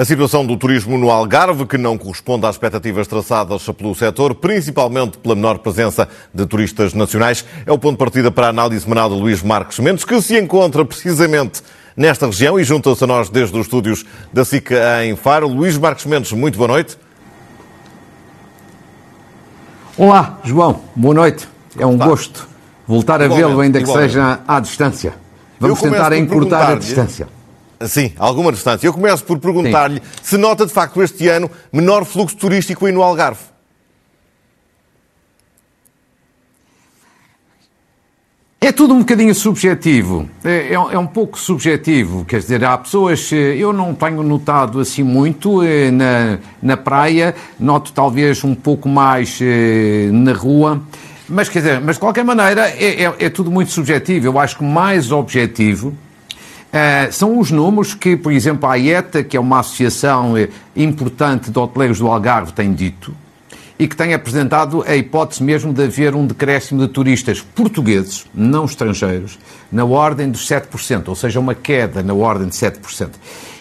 A situação do turismo no Algarve, que não corresponde às expectativas traçadas pelo setor, principalmente pela menor presença de turistas nacionais, é o ponto de partida para a análise semanal de Luís Marques Mendes, que se encontra precisamente nesta região e junta-se a nós desde os estúdios da SICA em Faro. Luís Marques Mendes, muito boa noite. Olá, João, boa noite. É um gosto voltar a vê-lo, ainda que igualmente. seja à distância. Vamos tentar encurtar a distância. Sim, alguma distância. Eu começo por perguntar-lhe se nota de facto este ano menor fluxo turístico aí no Algarve. É tudo um bocadinho subjetivo. É, é, é, um pouco subjetivo. Quer dizer, há pessoas. Eh, eu não tenho notado assim muito eh, na, na praia, noto talvez um pouco mais eh, na rua. Mas, quer dizer, mas de qualquer maneira, é, é, é tudo muito subjetivo. Eu acho que mais objetivo Uh, são os números que, por exemplo, a IETA, que é uma associação importante de hoteleiros do Algarve, tem dito e que tem apresentado a hipótese mesmo de haver um decréscimo de turistas portugueses, não estrangeiros, na ordem dos 7%, ou seja, uma queda na ordem de 7%.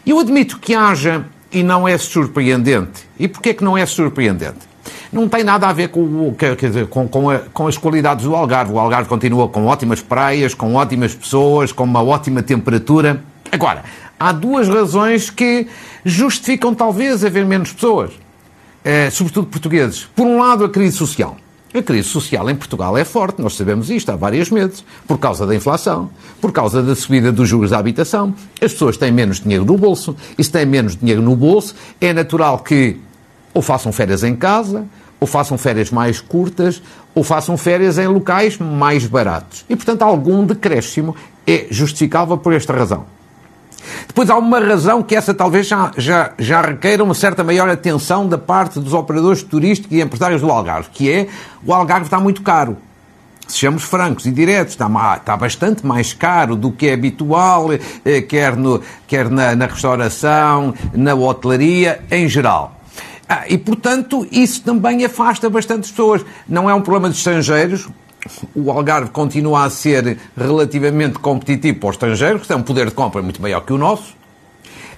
Eu admito que haja, e não é surpreendente. E porquê que não é surpreendente? não tem nada a ver com, dizer, com, com, a, com, as qualidades do Algarve. O Algarve continua com ótimas praias, com ótimas pessoas, com uma ótima temperatura. Agora, há duas razões que justificam talvez haver menos pessoas, eh, sobretudo portugueses. Por um lado, a crise social. A crise social em Portugal é forte, nós sabemos isto há vários meses, por causa da inflação, por causa da subida dos juros da habitação. As pessoas têm menos dinheiro no bolso, e se têm menos dinheiro no bolso, é natural que ou façam férias em casa, ou façam férias mais curtas, ou façam férias em locais mais baratos. E, portanto, algum decréscimo é justificável por esta razão. Depois há uma razão que essa talvez já, já, já requeira uma certa maior atenção da parte dos operadores turísticos e empresários do Algarve, que é o Algarve está muito caro. Sejamos francos e diretos, está, está bastante mais caro do que é habitual, eh, quer, no, quer na, na restauração, na hotelaria, em geral. Ah, e, portanto, isso também afasta bastante pessoas. Não é um problema de estrangeiros. O Algarve continua a ser relativamente competitivo para os estrangeiros, que tem um poder de compra muito maior que o nosso.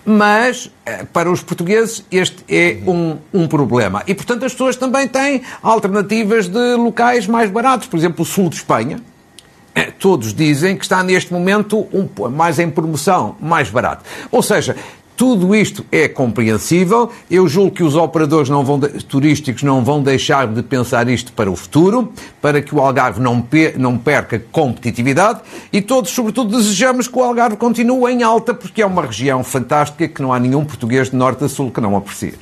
Mas, eh, para os portugueses, este é um, um problema. E, portanto, as pessoas também têm alternativas de locais mais baratos. Por exemplo, o sul de Espanha, eh, todos dizem que está neste momento um, mais em promoção, mais barato. Ou seja, tudo isto é compreensível. Eu julgo que os operadores não vão turísticos não vão deixar de pensar isto para o futuro, para que o Algarve não, não perca competitividade e todos, sobretudo, desejamos que o Algarve continue em alta, porque é uma região fantástica que não há nenhum português de norte a sul que não aprecie.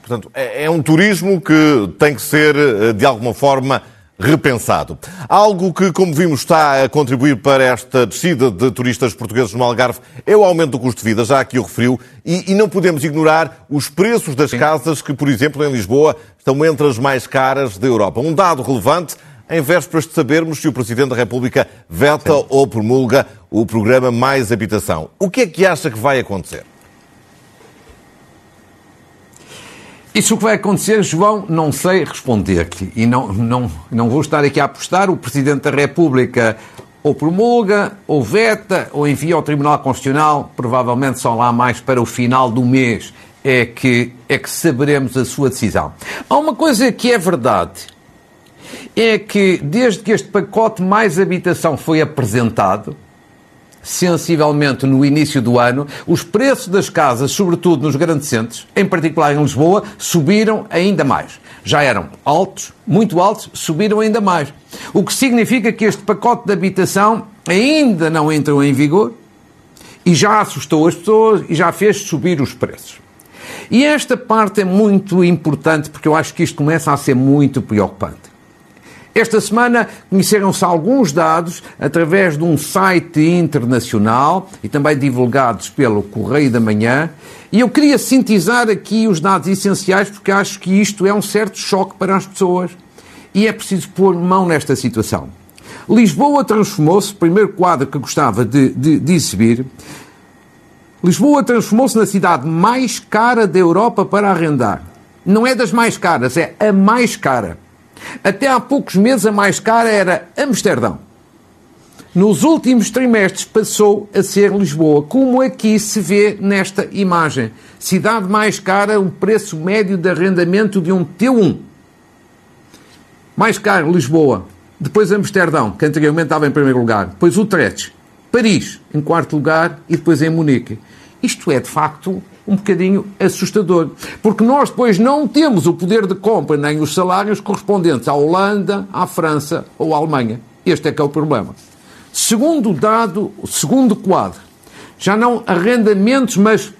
Portanto, é, é um turismo que tem que ser, eh, de alguma forma, repensado. Algo que, como vimos, está a contribuir para esta descida de turistas portugueses no Algarve é o aumento do custo de vida, já aqui o referiu, e, e não podemos ignorar os preços das Sim. casas que, por exemplo, em Lisboa, estão entre as mais caras da Europa. Um dado relevante em vésperas de sabermos se o Presidente da República veta Sim. ou promulga o programa Mais Habitação. O que é que acha que vai acontecer? Isso que vai acontecer, João, não sei responder-lhe. E não, não, não vou estar aqui a apostar. O Presidente da República ou promulga, ou veta, ou envia ao Tribunal Constitucional. Provavelmente só lá mais para o final do mês é que, é que saberemos a sua decisão. Há uma coisa que é verdade. É que desde que este pacote mais habitação foi apresentado, sensivelmente no início do ano, os preços das casas, sobretudo nos grandes centros, em particular em Lisboa, subiram ainda mais. Já eram altos, muito altos, subiram ainda mais. O que significa que este pacote de habitação ainda não entrou em vigor e já assustou as pessoas e já fez subir os preços. E esta parte é muito importante porque eu acho que isto começa a ser muito preocupante. Esta semana conheceram-se alguns dados através de um site internacional e também divulgados pelo Correio da Manhã. E eu queria sintetizar aqui os dados essenciais porque acho que isto é um certo choque para as pessoas e é preciso pôr mão nesta situação. Lisboa transformou-se, primeiro quadro que gostava de, de, de exibir, Lisboa transformou-se na cidade mais cara da Europa para arrendar. não é das mais caras, é a mais cara. Até há poucos meses a mais cara era Amsterdão. Nos últimos trimestres passou a ser Lisboa, como aqui se vê nesta imagem. Cidade mais cara, o preço médio de arrendamento de um T1. Mais caro, Lisboa. Depois Amsterdão, que anteriormente estava em primeiro lugar. Depois Utrecht. Paris, em quarto lugar. E depois em Munique. Isto é, de facto, um bocadinho assustador. Porque nós depois não temos o poder de compra nem os salários correspondentes à Holanda, à França ou à Alemanha. Este é que é o problema. Segundo dado, segundo quadro, já não arrendamentos, mas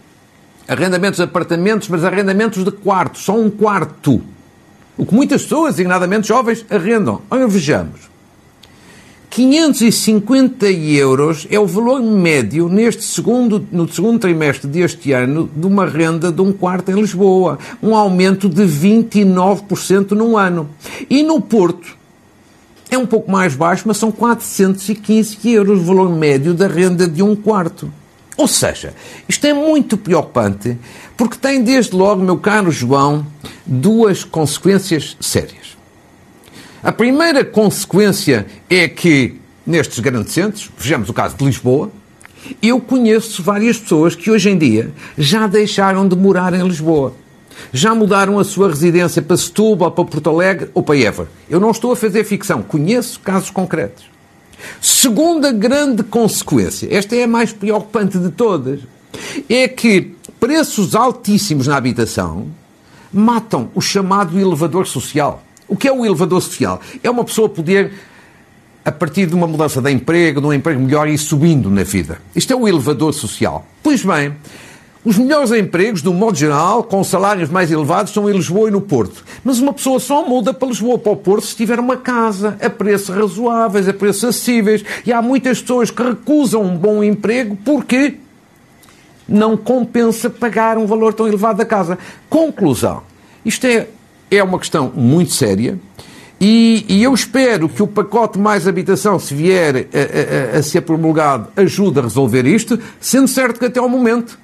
arrendamentos de apartamentos, mas arrendamentos de quartos, só um quarto. O que muitas pessoas, designadamente jovens, arrendam. Olha, vejamos. 550 euros é o valor médio neste segundo, no segundo trimestre deste ano de uma renda de um quarto em Lisboa. Um aumento de 29% num ano. E no Porto é um pouco mais baixo, mas são 415 euros o valor médio da renda de um quarto. Ou seja, isto é muito preocupante porque tem desde logo, meu caro João, duas consequências sérias. A primeira consequência é que, nestes grandes centros, vejamos o caso de Lisboa, eu conheço várias pessoas que hoje em dia já deixaram de morar em Lisboa. Já mudaram a sua residência para Setúbal, para Porto Alegre ou para Évora. Eu não estou a fazer ficção, conheço casos concretos. Segunda grande consequência, esta é a mais preocupante de todas, é que preços altíssimos na habitação matam o chamado elevador social. O que é o elevador social? É uma pessoa poder, a partir de uma mudança de emprego, de um emprego melhor, ir subindo na vida. Isto é o elevador social. Pois bem, os melhores empregos, do modo geral, com salários mais elevados, são em Lisboa e no Porto. Mas uma pessoa só muda para Lisboa, para o Porto, se tiver uma casa, a preços razoáveis, a preços acessíveis. E há muitas pessoas que recusam um bom emprego porque não compensa pagar um valor tão elevado da casa. Conclusão. Isto é é uma questão muito séria e, e, eu espero que o pacote mais habitação, se vier a, a, a ser promulgado, ajude a resolver isto, sendo certo que até ao momento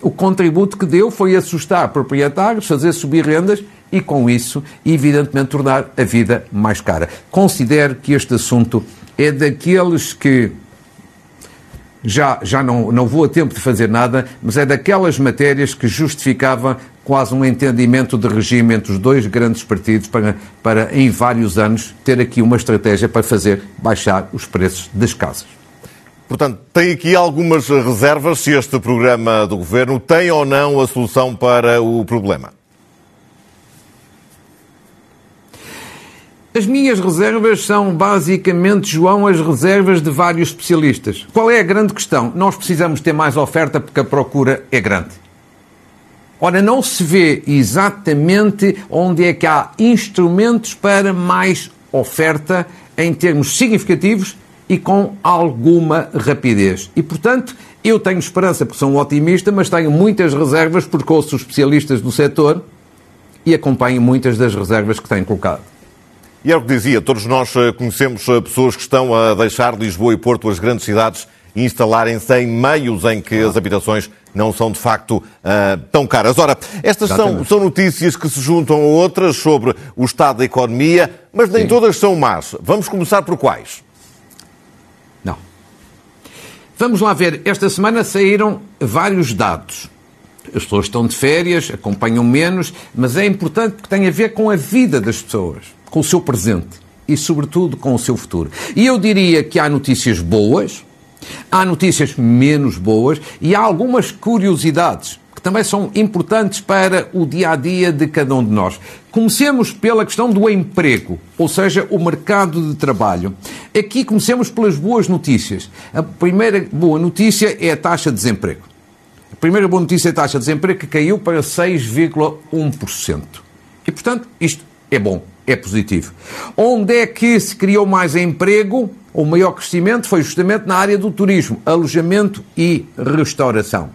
o contributo que deu foi assustar proprietários, fazer subir rendas e, com isso, evidentemente, tornar a vida mais cara. Considero que este assunto é daqueles que já, já não, não vou a tempo de fazer nada, mas é daquelas matérias que justificava quase um entendimento de regime entre os dois grandes partidos para, para, em vários anos, ter aqui uma estratégia para fazer baixar os preços das casas. Portanto, tem aqui algumas reservas se este programa do governo tem ou não a solução para o problema. As minhas reservas são basicamente, João, as reservas de vários especialistas. Qual é a grande questão? Nós precisamos ter mais oferta porque a procura é grande. Ora, não se vê exatamente onde é que há instrumentos para mais oferta em termos significativos e com alguma rapidez. E, portanto, eu tenho esperança porque sou um otimista, mas tenho muitas reservas porque ouço especialistas do setor e acompanho muitas das reservas que têm colocado. E é o que dizia, todos nós eh, conhecemos eh, pessoas que estão a deixar Lisboa e Porto, as grandes cidades, instalarem-se em meios em que as habitações não são de facto uh, tão caras. Ora, estas são, são, notícias que se juntam a outras sobre o estado da economia, mas nem Sim. todas são más. Vamos começar por quais? Não. Vamos lá ver. Esta semana saíram vários dados. As pessoas estão de férias, acompanham menos, mas é importante porque tem a ver com a vida das pessoas com o seu presente e, sobretudo, com o seu futuro. E eu diria que há notícias boas, há notícias menos boas e há algumas curiosidades que também são importantes para o dia a dia de cada um de nós. Comecemos pela questão do emprego, ou seja, o mercado de trabalho. Aqui comecemos pelas boas notícias. A primeira boa notícia é a taxa de desemprego. A primeira boa notícia é a taxa de desemprego que caiu para 6,1%. E, portanto, isto é bom é positivo. Onde é que se criou mais emprego? O maior crescimento foi justamente na área do turismo, alojamento e restauração.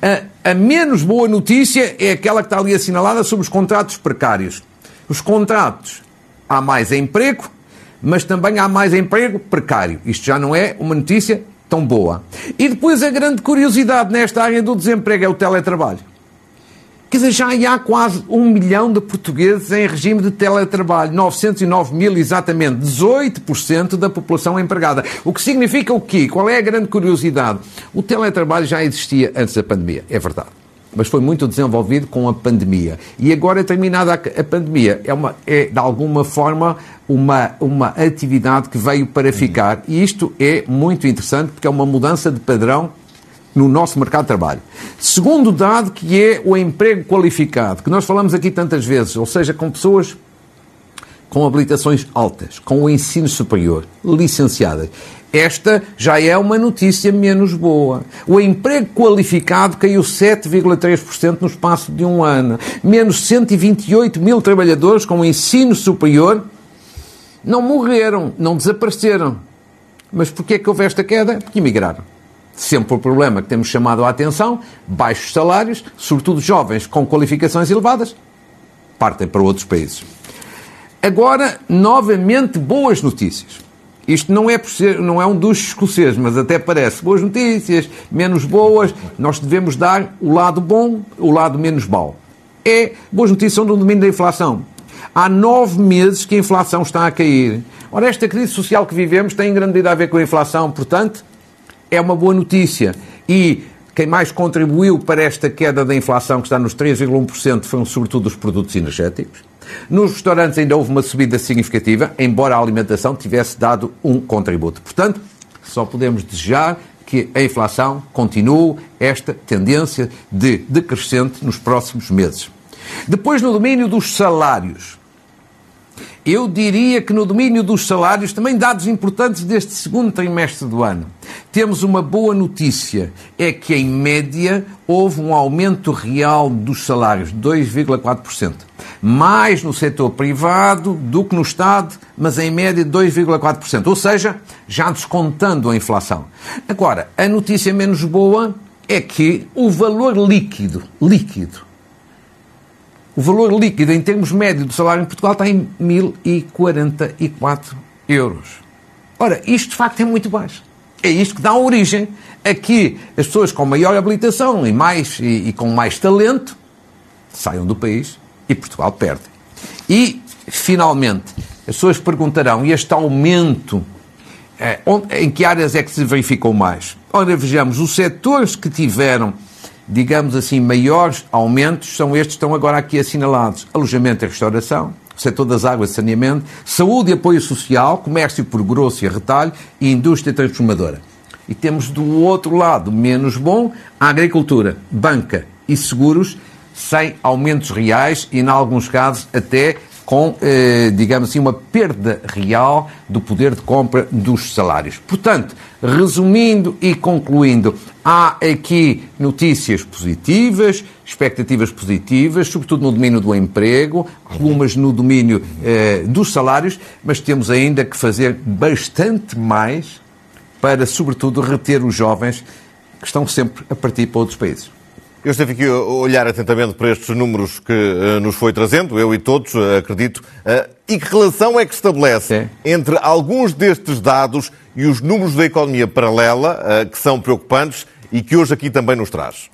A, a, menos boa notícia é aquela que está ali assinalada sobre os contratos precários. Os contratos, há mais emprego, mas também há mais emprego precário. Isto já não é uma notícia tão boa. E depois a grande curiosidade nesta área do desemprego é o teletrabalho. Quer dizer, já há quase um milhão de portugueses em regime de teletrabalho, 909 mil exatamente, 18% da população empregada. O que significa o quê? Qual é a grande curiosidade? O teletrabalho já existia antes da pandemia, é verdade. Mas foi muito desenvolvido com a pandemia. E agora, terminada a pandemia, é, uma, é de alguma forma uma, uma atividade que veio para ficar. E isto é muito interessante porque é uma mudança de padrão no nosso mercado de trabalho. Segundo dado, que é o emprego qualificado, que nós falamos aqui tantas vezes, ou seja, com pessoas com habilitações altas, com o ensino superior, licenciadas. Esta já é uma notícia menos boa. O emprego qualificado caiu 7,3% no espaço de um ano. Menos 128 mil trabalhadores com ensino superior não morreram, não desapareceram. Mas porquê é que houve esta queda? Porque emigraram sempre o problema que temos chamado a atenção, baixos salários, sobretudo jovens com qualificações elevadas, partem para outros países. Agora, novamente, boas notícias. Isto não é, ser, não é um dos escoceses, mas até parece boas notícias, menos boas. Nós devemos dar o lado bom, o lado menos mau. É boas notícias são do domínio da inflação. Há nove meses que a inflação está a cair. Ora, esta crise social que vivemos tem em grande medida a ver com a inflação, portanto, é uma boa notícia. E quem mais contribuiu para esta queda da inflação, que está nos 3,1%, foram sobretudo os produtos energéticos. Nos restaurantes ainda houve uma subida significativa, embora a alimentação tivesse dado um contributo. Portanto, só podemos desejar que a inflação continue esta tendência de decrescente nos próximos meses. Depois, no domínio dos salários. Eu diria que no domínio dos salários, também dados importantes deste segundo trimestre do ano, temos uma boa notícia: é que, em média, houve um aumento real dos salários de 2,4%. Mais no setor privado do que no Estado, mas em média de 2,4%. Ou seja, já descontando a inflação. Agora, a notícia menos boa é que o valor líquido, líquido, o valor líquido em termos médios do salário em Portugal está em 1.044 euros. Ora, isto de facto é muito baixo. É isto que dá origem a que as pessoas com maior habilitação e, mais, e, e com mais talento saiam do país e Portugal perde. E, finalmente, as pessoas perguntarão: e este aumento, eh, onde, em que áreas é que se verificou mais? Ora, vejamos, os setores que tiveram digamos assim, maiores aumentos são estes que estão agora aqui assinalados: alojamento e restauração, setor das águas e saneamento, saúde e apoio social, comércio por grosso e retalho e indústria transformadora. E temos do outro lado, menos bom, a agricultura, banca e seguros, sem aumentos reais e, em alguns casos, até com, eh, digamos assim, uma perda real do poder de compra dos salários. Portanto, resumindo e concluindo, há aqui notícias positivas, expectativas positivas, sobretudo no domínio do emprego, algumas no domínio eh, dos salários, mas temos ainda que fazer bastante mais para, sobretudo, reter os jovens que estão sempre a partir para outros países. Eu estive aqui a olhar atentamente para estes números que uh, nos foi trazendo, eu e todos, uh, acredito. Uh, e que relação é que estabelece é. entre alguns destes dados e os números da economia paralela, que são preocupantes e que hoje aqui também nos traz?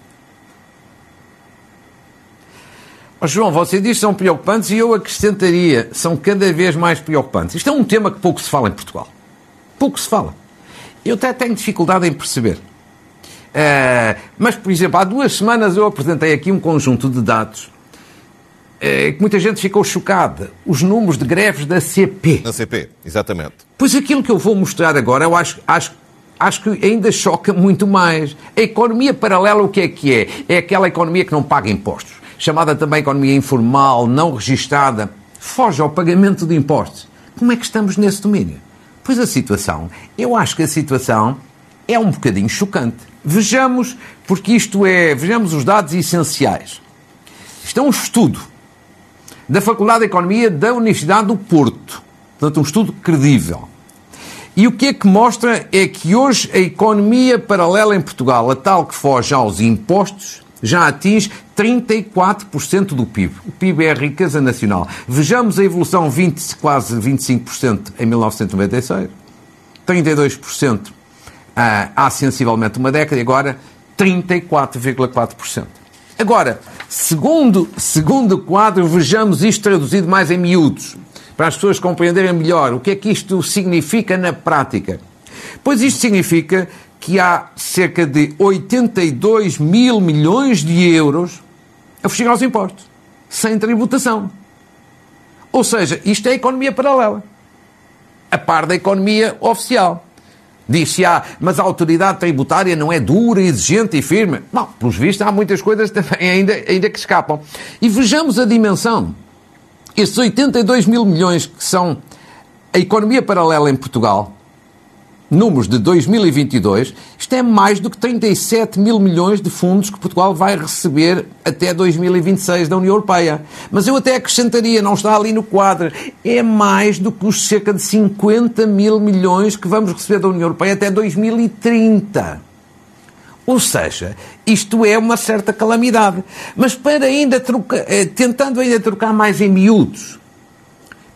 Oh, João, você diz que são preocupantes e eu acrescentaria, são cada vez mais preocupantes. Isto é um tema que pouco se fala em Portugal. Pouco se fala. Eu até tenho dificuldade em perceber. Uh, mas, por exemplo, há duas semanas eu apresentei aqui um conjunto de dados uh, que muita gente ficou chocada. Os números de greves da CP. Da CP, exatamente. Pois aquilo que eu vou mostrar agora, eu acho, acho, acho que ainda choca muito mais. A economia paralela, o que é que é? É aquela economia que não paga impostos. Chamada também economia informal, não registada. Foge ao pagamento de impostos. Como é que estamos nesse domínio? Pois a situação, eu acho que a situação é um bocadinho chocante. Vejamos, porque isto é, vejamos os dados essenciais. Isto é um estudo da Faculdade de Economia da Universidade do Porto. Portanto, um estudo credível. E o que é que mostra é que hoje a economia paralela em Portugal, a tal que foge aos impostos, já atinge 34% do PIB. O PIB é a riqueza nacional. Vejamos a evolução 20, quase 25% em 1996, 32% há sensivelmente uma década e agora 34,4%. Agora, segundo, segundo quadro, vejamos isto traduzido mais em miúdos, para as pessoas compreenderem melhor o que é que isto significa na prática. Pois isto significa que há cerca de 82 mil milhões de euros a fugir aos impostos, sem tributação. Ou seja, isto é economia paralela, a par da economia oficial. Diz-se, ah, mas a autoridade tributária não é dura, exigente e firme. Não, pelos vistos, há muitas coisas também ainda, ainda que escapam. E vejamos a dimensão. Estes 82 mil milhões que são a economia paralela em Portugal, números de 2022, isto é mais do que 37 mil milhões de fundos que Portugal vai receber até 2026 da União Europeia. Mas eu até acrescentaria, não está ali no quadro, é mais do que os cerca de 50 mil milhões que vamos receber da União Europeia até 2030. Ou seja, isto é uma certa calamidade. Mas para ainda trocar, eh, tentando ainda trocar mais em miúdos,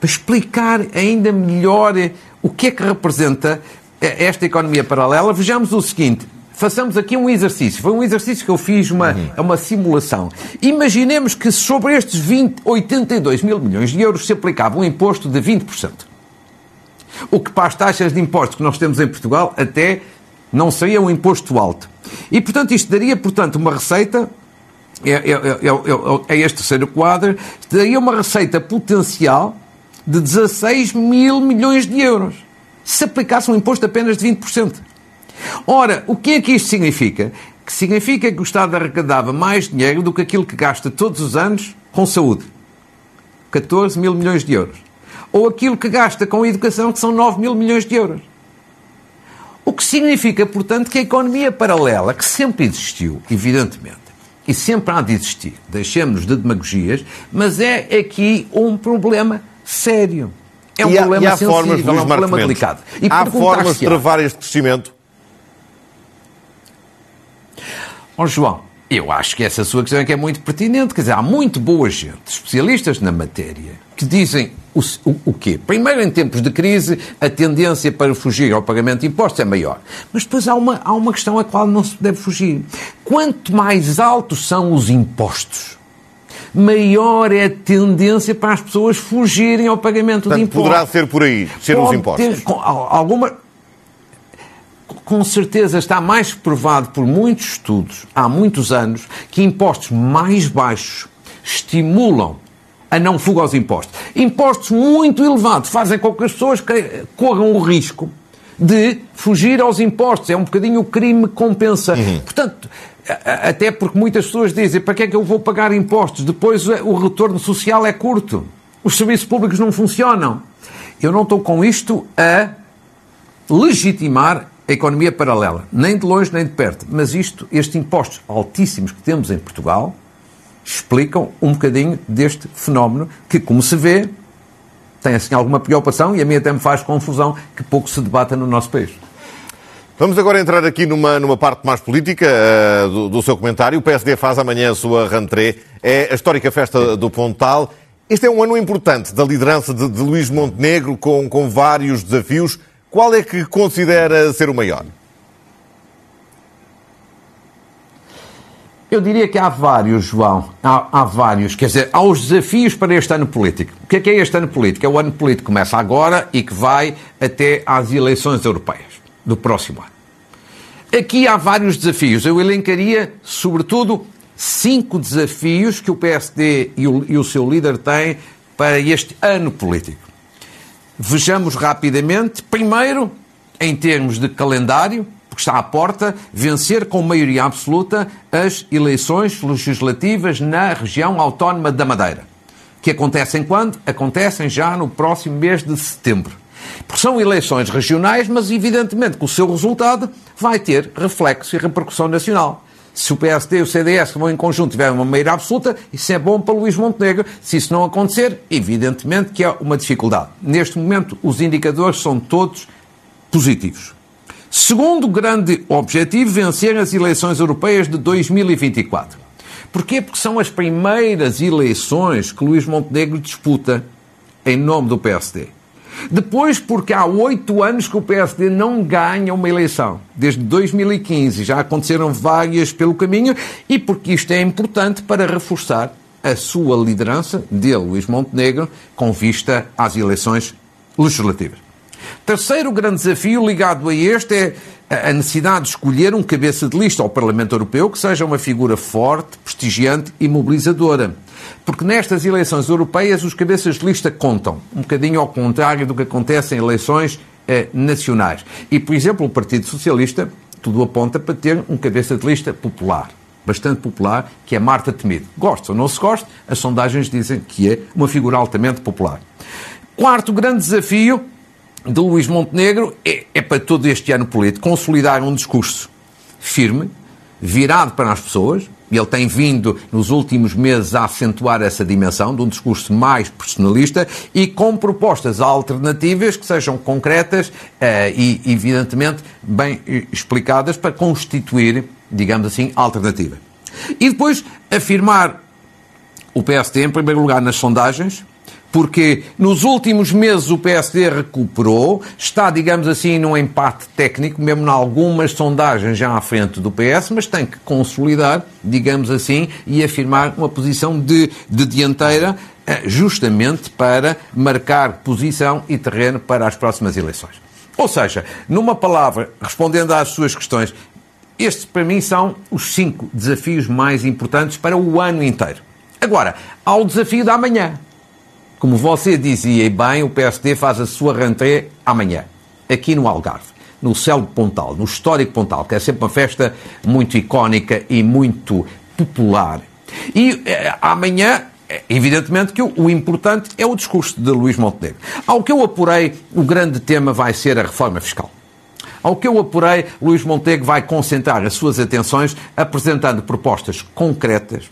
para explicar ainda melhor eh, o que é que representa esta economia paralela, vejamos o seguinte. Façamos aqui um exercício. Foi um exercício que eu fiz, uma, uhum. uma simulação. Imaginemos que sobre estes 20, 82 mil milhões de euros se aplicava um imposto de 20%. O que para as taxas de impostos que nós temos em Portugal até não seria um imposto alto. E, portanto, isto daria, portanto, uma receita é, é, é, é, este terceiro quadro, daria uma receita potencial de 16 mil milhões de euros se aplicasse um imposto apenas de 20%. Ora, o que é que isto significa? Que significa que o Estado arrecadava mais dinheiro do que aquilo que gasta todos os anos com saúde. 14 mil milhões de euros. Ou aquilo que gasta com educação, que são 9 mil milhões de euros. O que significa, portanto, que a economia paralela, que sempre existiu, evidentemente, e sempre há de existir, deixemos de demagogias, mas é aqui um problema sério. É um e problema há, e há sensível, formas, é um problema delicado. E há formas de travar este crescimento? Ó oh, João, eu acho que essa sua questão é que é muito pertinente. Quer dizer, há muito boa gente, especialistas na matéria, que dizem o, o, o, quê? Primeiro, em tempos de crise, a tendência para fugir ao pagamento de impostos é maior. Mas depois há uma, há uma questão a qual não se deve fugir. Quanto mais altos são os impostos, maior é a tendência para as pessoas fugirem ao pagamento Portanto, de impostos. Poderá ser por aí, ser os impostos. Ter, alguma, com certeza está mais provado por muitos estudos, há muitos anos, que impostos mais baixos estimulam a não fuga aos impostos. Impostos muito elevados fazem com que as pessoas corram o risco de fugir aos impostos. É um bocadinho o crime compensa. Uhum. Portanto, até porque muitas pessoas dizem para que é que eu vou pagar impostos? Depois o retorno social é curto. Os serviços públicos não funcionam. Eu não estou com isto a legitimar a economia paralela, nem de longe nem de perto. Mas isto, estes impostos altíssimos que temos em Portugal, explicam um bocadinho deste fenómeno que, como se vê, tem assim alguma preocupação e a mim até me faz confusão que pouco se debata no nosso país. Vamos agora entrar aqui numa, numa parte mais política uh, do, do, seu comentário. O PSD faz amanhã a sua rentrée. É a histórica festa do Pontal. Este é um ano importante da liderança de, de Luís Montenegro, com, com vários desafios. Qual é que considera ser o maior? Eu diria que há vários, João. Há, há, vários. Quer dizer, há os desafios para este ano político. O que é que é este ano político? É o ano político que começa agora e que vai até às eleições europeias do próximo ano. Aqui há vários desafios. Eu elencaria, sobretudo, cinco desafios que o PSD e o, e o seu líder têm para este ano político. Vejamos rapidamente. Primeiro, em termos de calendário, porque está à porta, vencer com maioria absoluta as eleições legislativas na região autónoma da Madeira. Que acontecem quando? Acontecem já no próximo mês de setembro. Porque são eleições regionais, mas evidentemente que o seu resultado vai ter reflexo e repercussão nacional. Se o PSD e o CDS, que vão em conjunto, tiverem uma maioria absoluta, isso é bom para Luís Montenegro. Se isso não acontecer, evidentemente que é uma dificuldade. Neste momento, os indicadores são todos positivos. Segundo grande objetivo, vencer as eleições europeias de 2024. Porquê? Porque são as primeiras eleições que Luís Montenegro disputa em nome do PSD. Depois, porque há oito anos que o PSD não ganha uma eleição. Desde 2015 já aconteceram várias pelo caminho e porque isto é importante para reforçar a sua liderança de Luís Montenegro com vista às eleições legislativas. Terceiro grande desafio ligado a este é a necessidade de escolher um cabeça de lista ao Parlamento Europeu que seja uma figura forte, prestigiante e mobilizadora. Porque nestas eleições europeias os cabeças de lista contam, um bocadinho ao contrário do que acontece em eleições eh, nacionais. E, por exemplo, o Partido Socialista, tudo aponta para ter um cabeça de lista popular, bastante popular, que é Marta Temido. Gosta ou não se gosta, as sondagens dizem que é uma figura altamente popular. Quarto grande desafio de Luís Montenegro é, é para todo este ano político consolidar um discurso firme, virado para as pessoas, ele tem vindo nos últimos meses a acentuar essa dimensão de um discurso mais personalista e com propostas alternativas que sejam concretas uh, e, evidentemente, bem explicadas para constituir, digamos assim, alternativa. E depois afirmar o PSD, em primeiro lugar, nas sondagens, porque nos últimos meses o PSD recuperou, está, digamos assim, num empate técnico, mesmo em algumas sondagens já à frente do PS, mas tem que consolidar, digamos assim, e afirmar uma posição de, de dianteira, eh, justamente para marcar posição e terreno para as próximas eleições. Ou seja, numa palavra, respondendo às suas questões, estes para mim são os cinco desafios mais importantes para o ano inteiro. Agora, há o desafio da manhã. Como você dizia bem, o PSD faz a sua rentrée amanhã, aqui no Algarve, no Céu Pontal, no histórico Pontal, que é sempre uma festa muito icónica e muito popular. E eh, amanhã eh, Evidentemente que o, importante é o discurso de Luís Montenegro. Ao que eu apurei, o grande tema vai ser a reforma fiscal. Ao que eu apurei, Luís Montenegro vai concentrar as suas atenções apresentando propostas concretas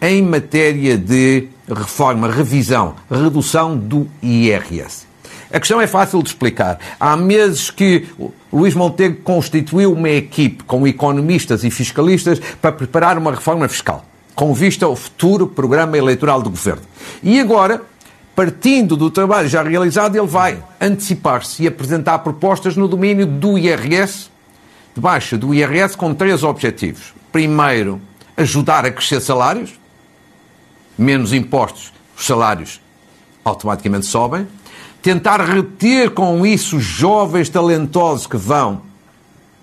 em matéria de reforma, revisão, redução do IRS. A questão é fácil de explicar. Há meses que Luís Montenegro constituiu uma equipe com economistas e fiscalistas para preparar uma reforma fiscal, com vista ao futuro programa eleitoral do governo. E agora, partindo do trabalho já realizado, ele vai antecipar-se e apresentar propostas no domínio do IRS, de baixa do IRS, com três objetivos. Primeiro, ajudar a crescer salários, menos impostos, os salários automaticamente sobem. Tentar reter com isso jovens talentosos que vão,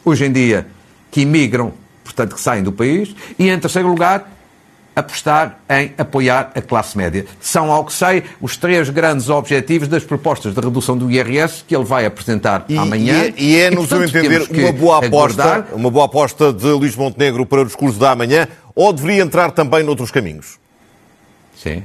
hoje em dia, que imigram, portanto, que saem do país. E, em terceiro lugar, apostar em apoiar a classe média. São, ao que sei, os três grandes objetivos das propostas de redução do IRS que ele vai apresentar e, amanhã. E, é, e é, no seu entender, uma boa aposta, aguardar... uma boa aposta de Luís Montenegro para o discurso da amanhã, ou deveria entrar também noutros caminhos? Sim.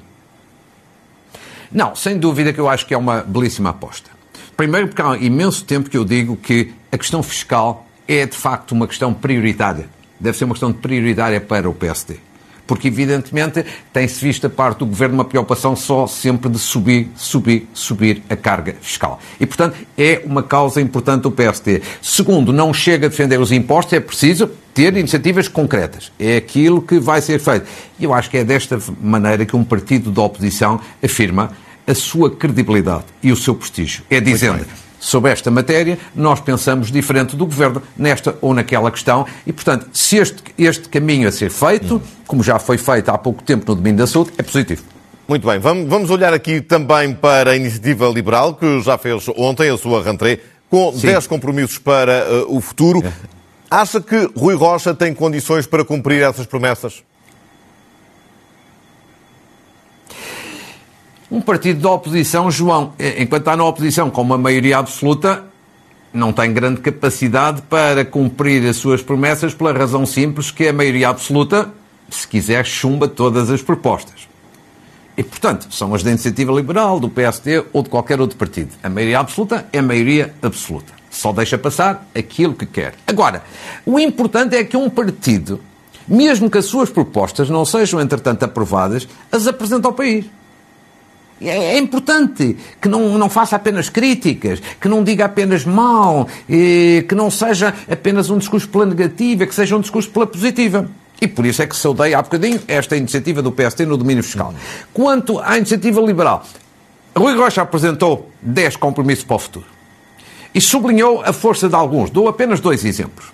Não, sem dúvida que eu acho que é uma belíssima aposta. Primeiro, porque há imenso tempo que eu digo que a questão fiscal é de facto uma questão prioritária. Deve ser uma questão prioritária para o PSD porque evidentemente tem-se visto a parte do governo uma preocupação só sempre de subir, subir, subir a carga fiscal. E, portanto, é uma causa importante do PSD. Segundo, não chega a defender os impostos, é preciso ter iniciativas concretas. É aquilo que vai ser feito. E eu acho que é desta maneira que um partido da oposição afirma a sua credibilidade e o seu prestígio. É dizendo sobre esta matéria, nós pensamos diferente do Governo nesta ou naquela questão e, portanto, se este, este caminho a ser feito, como já foi feito há pouco tempo no domínio da saúde, é positivo. Muito bem, vamos olhar aqui também para a Iniciativa Liberal, que já fez ontem a sua rentrée, com Sim. 10 compromissos para uh, o futuro. É. Acha que Rui Rocha tem condições para cumprir essas promessas? Um partido da oposição, João, eh, enquanto está na oposição com uma maioria absoluta, não tem grande capacidade para cumprir as suas promessas pela razão simples que a maioria absoluta, se quiser, chumba todas as propostas. E, portanto, são as da Iniciativa Liberal, do PSD ou de qualquer outro partido. A maioria absoluta é a maioria absoluta. Só deixa passar aquilo que quer. Agora, o importante é que um partido, mesmo que as suas propostas não sejam, entretanto, aprovadas, as apresenta ao país. É, é importante que não, não faça apenas críticas, que não diga apenas mal, que não seja apenas um discurso pela negativa, que seja um discurso pela positiva. E por isso é que saudei há bocadinho esta iniciativa do PST no domínio fiscal. Quanto à iniciativa liberal, Rui Rocha apresentou 10 compromissos para o futuro e sublinhou a força de alguns. Dou apenas dois exemplos.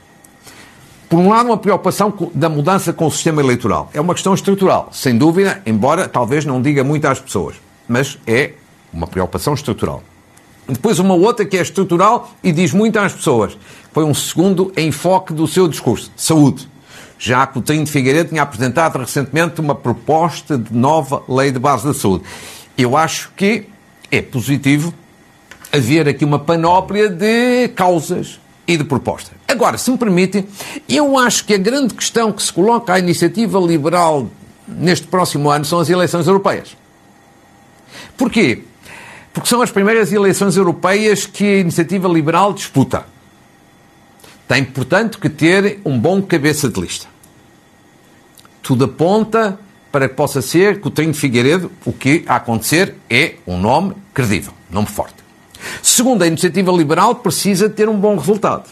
Por um lado, uma preocupação da mudança com o sistema eleitoral. É uma questão estrutural, sem dúvida, embora talvez não diga muito às pessoas, mas é uma preocupação estrutural. Depois, uma outra que é estrutural e diz muito às pessoas. Foi um segundo enfoque do seu discurso: saúde. Já Coutinho de Figueiredo tinha apresentado recentemente uma proposta de nova lei de base da saúde. Eu acho que é positivo haver aqui uma panóplia de causas e de propostas. Agora, se me permitem, eu acho que a grande questão que se coloca à iniciativa liberal neste próximo ano são as eleições europeias. Porquê? Porque são as primeiras eleições europeias que a iniciativa liberal disputa. Tem, portanto, que ter um bom cabeça de lista. Tudo aponta para que possa ser Coutinho Figueiredo, o que a acontecer é um nome credível, nome forte. Segundo, a iniciativa liberal precisa ter um bom resultado.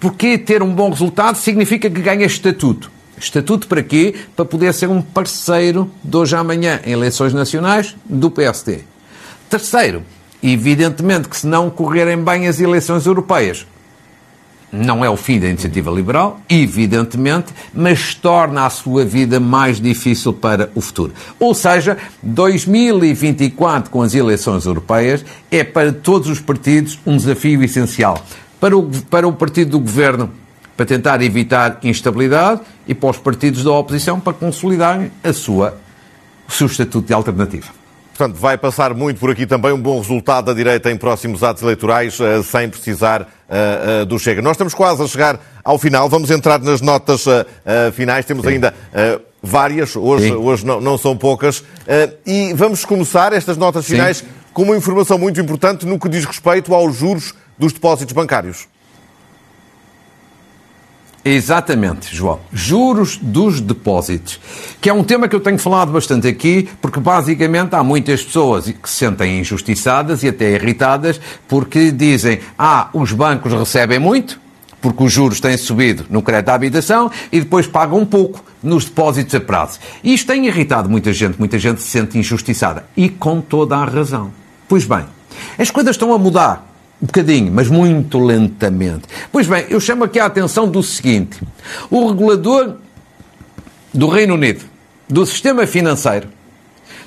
Porque ter um bom resultado significa que ganha estatuto. Estatuto para quê? Para poder ser um parceiro de hoje à amanhã em eleições nacionais do PSD. Terceiro, evidentemente que se não correrem bem as eleições europeias, não é o fim da iniciativa liberal, evidentemente, mas torna a sua vida mais difícil para o futuro. Ou seja, 2024, com as eleições europeias, é para todos os partidos um desafio essencial. Para o, para o partido do governo, para tentar evitar instabilidade, e para os partidos da oposição, para consolidarem a sua, o seu estatuto de alternativa. Portanto, vai passar muito por aqui também um bom resultado da direita em próximos atos eleitorais, eh, sem precisar uh, uh, do Chega. Nós estamos quase a chegar ao final, vamos entrar nas notas finais, temos Sim. ainda várias, hoje, hoje não, não, são poucas, e vamos começar estas notas finais Sim. com uma informação muito importante no que diz respeito aos juros dos depósitos bancários. Exatamente, João. Juros dos depósitos, que é um tema que eu tenho falado bastante aqui, porque basicamente há muitas pessoas que se sentem injustiçadas e até irritadas porque dizem: ah, os bancos recebem muito, porque os juros têm subido no crédito à habitação e depois pagam um pouco nos depósitos a prazo. Isto tem irritado muita gente, muita gente se sente injustiçada e com toda a razão. Pois bem, as coisas estão a mudar um bocadinho, mas muito lentamente. Pois bem, eu chamo aqui a atenção do seguinte: o regulador do Reino Unido, do sistema financeiro,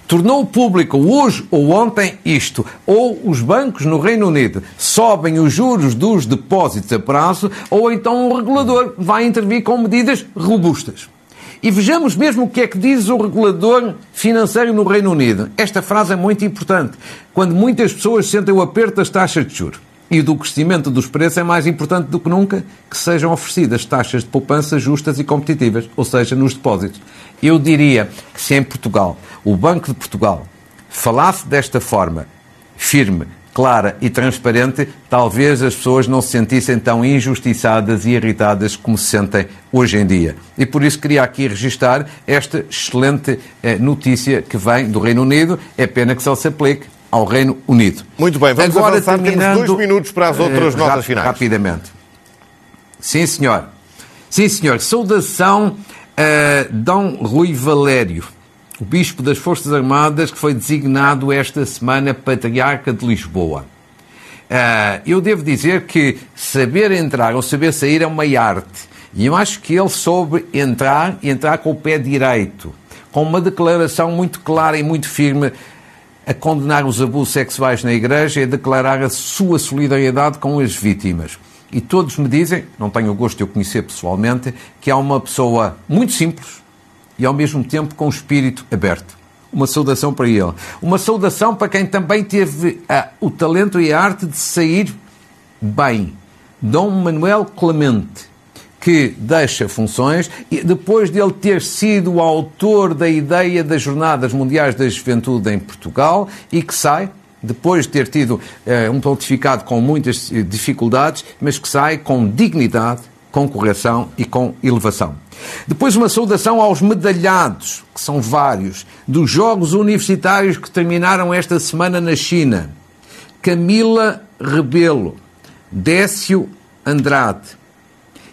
tornou público hoje ou ontem isto. Ou os bancos no Reino Unido sobem os juros dos depósitos a prazo, ou então o regulador vai intervir com medidas robustas. E vejamos mesmo o que é que diz o regulador financeiro no Reino Unido. Esta frase é muito importante. Quando muitas pessoas sentem o aperto das taxas de juros e do crescimento dos preços, é mais importante do que nunca que sejam oferecidas taxas de poupança justas e competitivas, ou seja, nos depósitos. Eu diria que se em Portugal, o Banco de Portugal, falasse desta forma, firme, clara e transparente, talvez as pessoas não se sentissem tão injustiçadas e irritadas como se sentem hoje em dia. E por isso queria aqui registar esta excelente eh, notícia que vem do Reino Unido. É pena que só se aplique ao Reino Unido. Muito bem, vamos Agora, avançar. Terminando, Temos dois minutos para as outras uh, notas finais. Rapidamente. Sim, senhor. Sim, senhor. Saudação a Dom Rui Valério o Bispo das Forças Armadas, que foi designado esta semana Patriarca de Lisboa. Uh, eu devo dizer que saber entrar ou saber sair é uma arte. E eu acho que ele soube entrar e entrar com o pé direito, com uma declaração muito clara e muito firme a condenar os abusos sexuais na Igreja e a declarar a sua solidariedade com as vítimas. E todos me dizem, não tenho o gosto de o conhecer pessoalmente, que é uma pessoa muito simples, e ao mesmo tempo com o espírito aberto. Uma saudação para ele. Uma saudação para quem também teve ah, o talento e a arte de sair bem. Dom Manuel Clemente, que deixa funções e depois de ele ter sido o autor da ideia das Jornadas Mundiais da Juventude em Portugal e que sai depois de ter tido uh, um pontificado com muitas eh, dificuldades, mas que sai com dignidade, com correção e com elevação. Depois, uma saudação aos medalhados, que são vários, dos Jogos Universitários que terminaram esta semana na China. Camila Rebelo, Décio Andrade,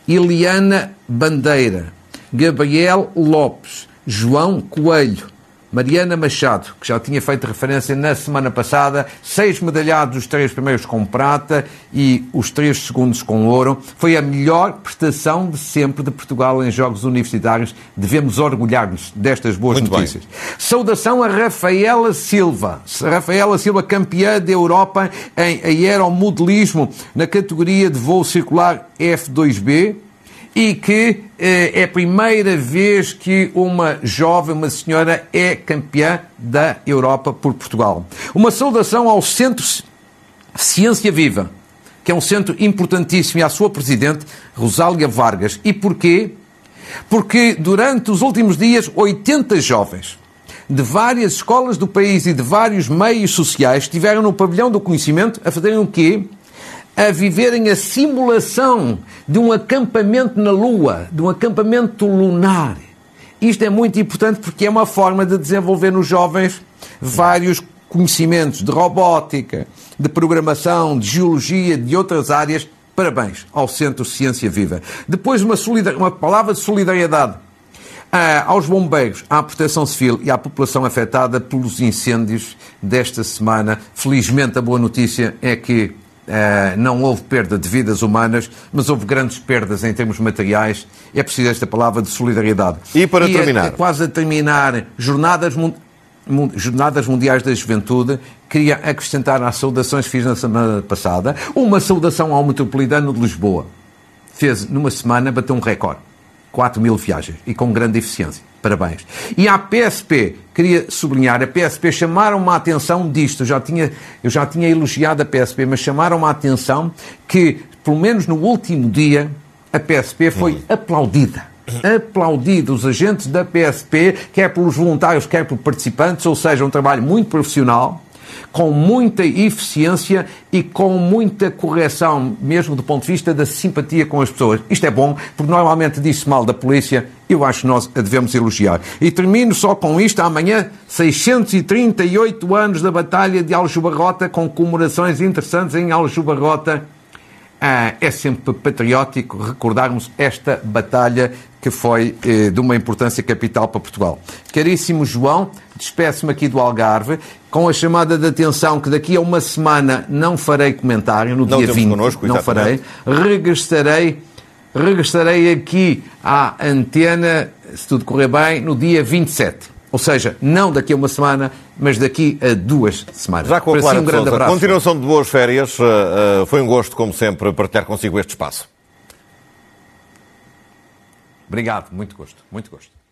Eliana Bandeira, Gabriel Lopes, João Coelho, Mariana Machado, que já tinha feito referência na semana passada, seis medalhados, os três primeiros com prata e os três segundos com ouro. Foi a melhor prestação de sempre de Portugal em Jogos Universitários. Devemos orgulhar-nos destas boas Muito notícias. Bem. Saudação a Rafaela Silva. Rafaela Silva, campeã da Europa em aeromodelismo na categoria de voo circular F2B e que eh, é a primeira vez que uma jovem, uma senhora, é campeã da Europa por Portugal. Uma saudação ao Centro Ciência Viva, que é um centro importantíssimo, e à sua presidente, Rosália Vargas. E porquê? Porque durante os últimos dias, 80 jovens de várias escolas do país e de vários meios sociais estiveram no pavilhão do conhecimento a fazerem o quê? A viverem a simulação de um acampamento na Lua, de um acampamento lunar. Isto é muito importante porque é uma forma de desenvolver nos jovens vários conhecimentos de robótica, de programação, de geologia, de outras áreas. Parabéns ao Centro Ciência Viva. Depois, uma, uma palavra de solidariedade ah, aos bombeiros, à proteção civil e à população afetada pelos incêndios desta semana. Felizmente, a boa notícia é que Uh, não houve perda de vidas humanas, mas houve grandes perdas em termos materiais. É preciso esta palavra de solidariedade. E para e terminar? É, é quase a terminar, jornadas, jornadas Mundiais da Juventude, queria acrescentar às saudações que fiz na semana passada, uma saudação ao Metropolitano de Lisboa. Fez, numa semana, bateu um recorde. 4 mil viagens e com grande eficiência. Parabéns. E à PSP, queria sublinhar, a PSP chamaram-me a atenção disto, eu já, tinha, eu já tinha elogiado a PSP, mas chamaram-me a atenção que, pelo menos no último dia, a PSP foi uhum. aplaudida aplaudido os agentes da PSP, quer pelos voluntários, quer por participantes, ou seja, um trabalho muito profissional, com muita eficiência e com muita correção, mesmo do ponto de vista da simpatia com as pessoas. Isto é bom, porque normalmente diz-se mal da polícia, eu acho que nós a devemos elogiar. E termino só com isto, amanhã, 638 anos da Batalha de Aljubarrota, com comemorações interessantes em Aljubarrota. Ah, é sempre patriótico recordarmos esta batalha que foi eh, de uma importância capital para Portugal. Caríssimo João, despeço-me aqui do Algarve, com a chamada de atenção que daqui a uma semana não farei comentário, no não dia 20, connosco, não farei, regressarei, regressarei aqui à antena, se tudo correr bem, no dia 27. Ou seja, não daqui a uma semana, mas daqui a duas semanas. Já com a Clara si, um grande abraço. Continuação de boas férias. Eh, eh, foi um gosto, como sempre, partilhar consigo este espaço. Obrigado, muito gosto, muito gosto.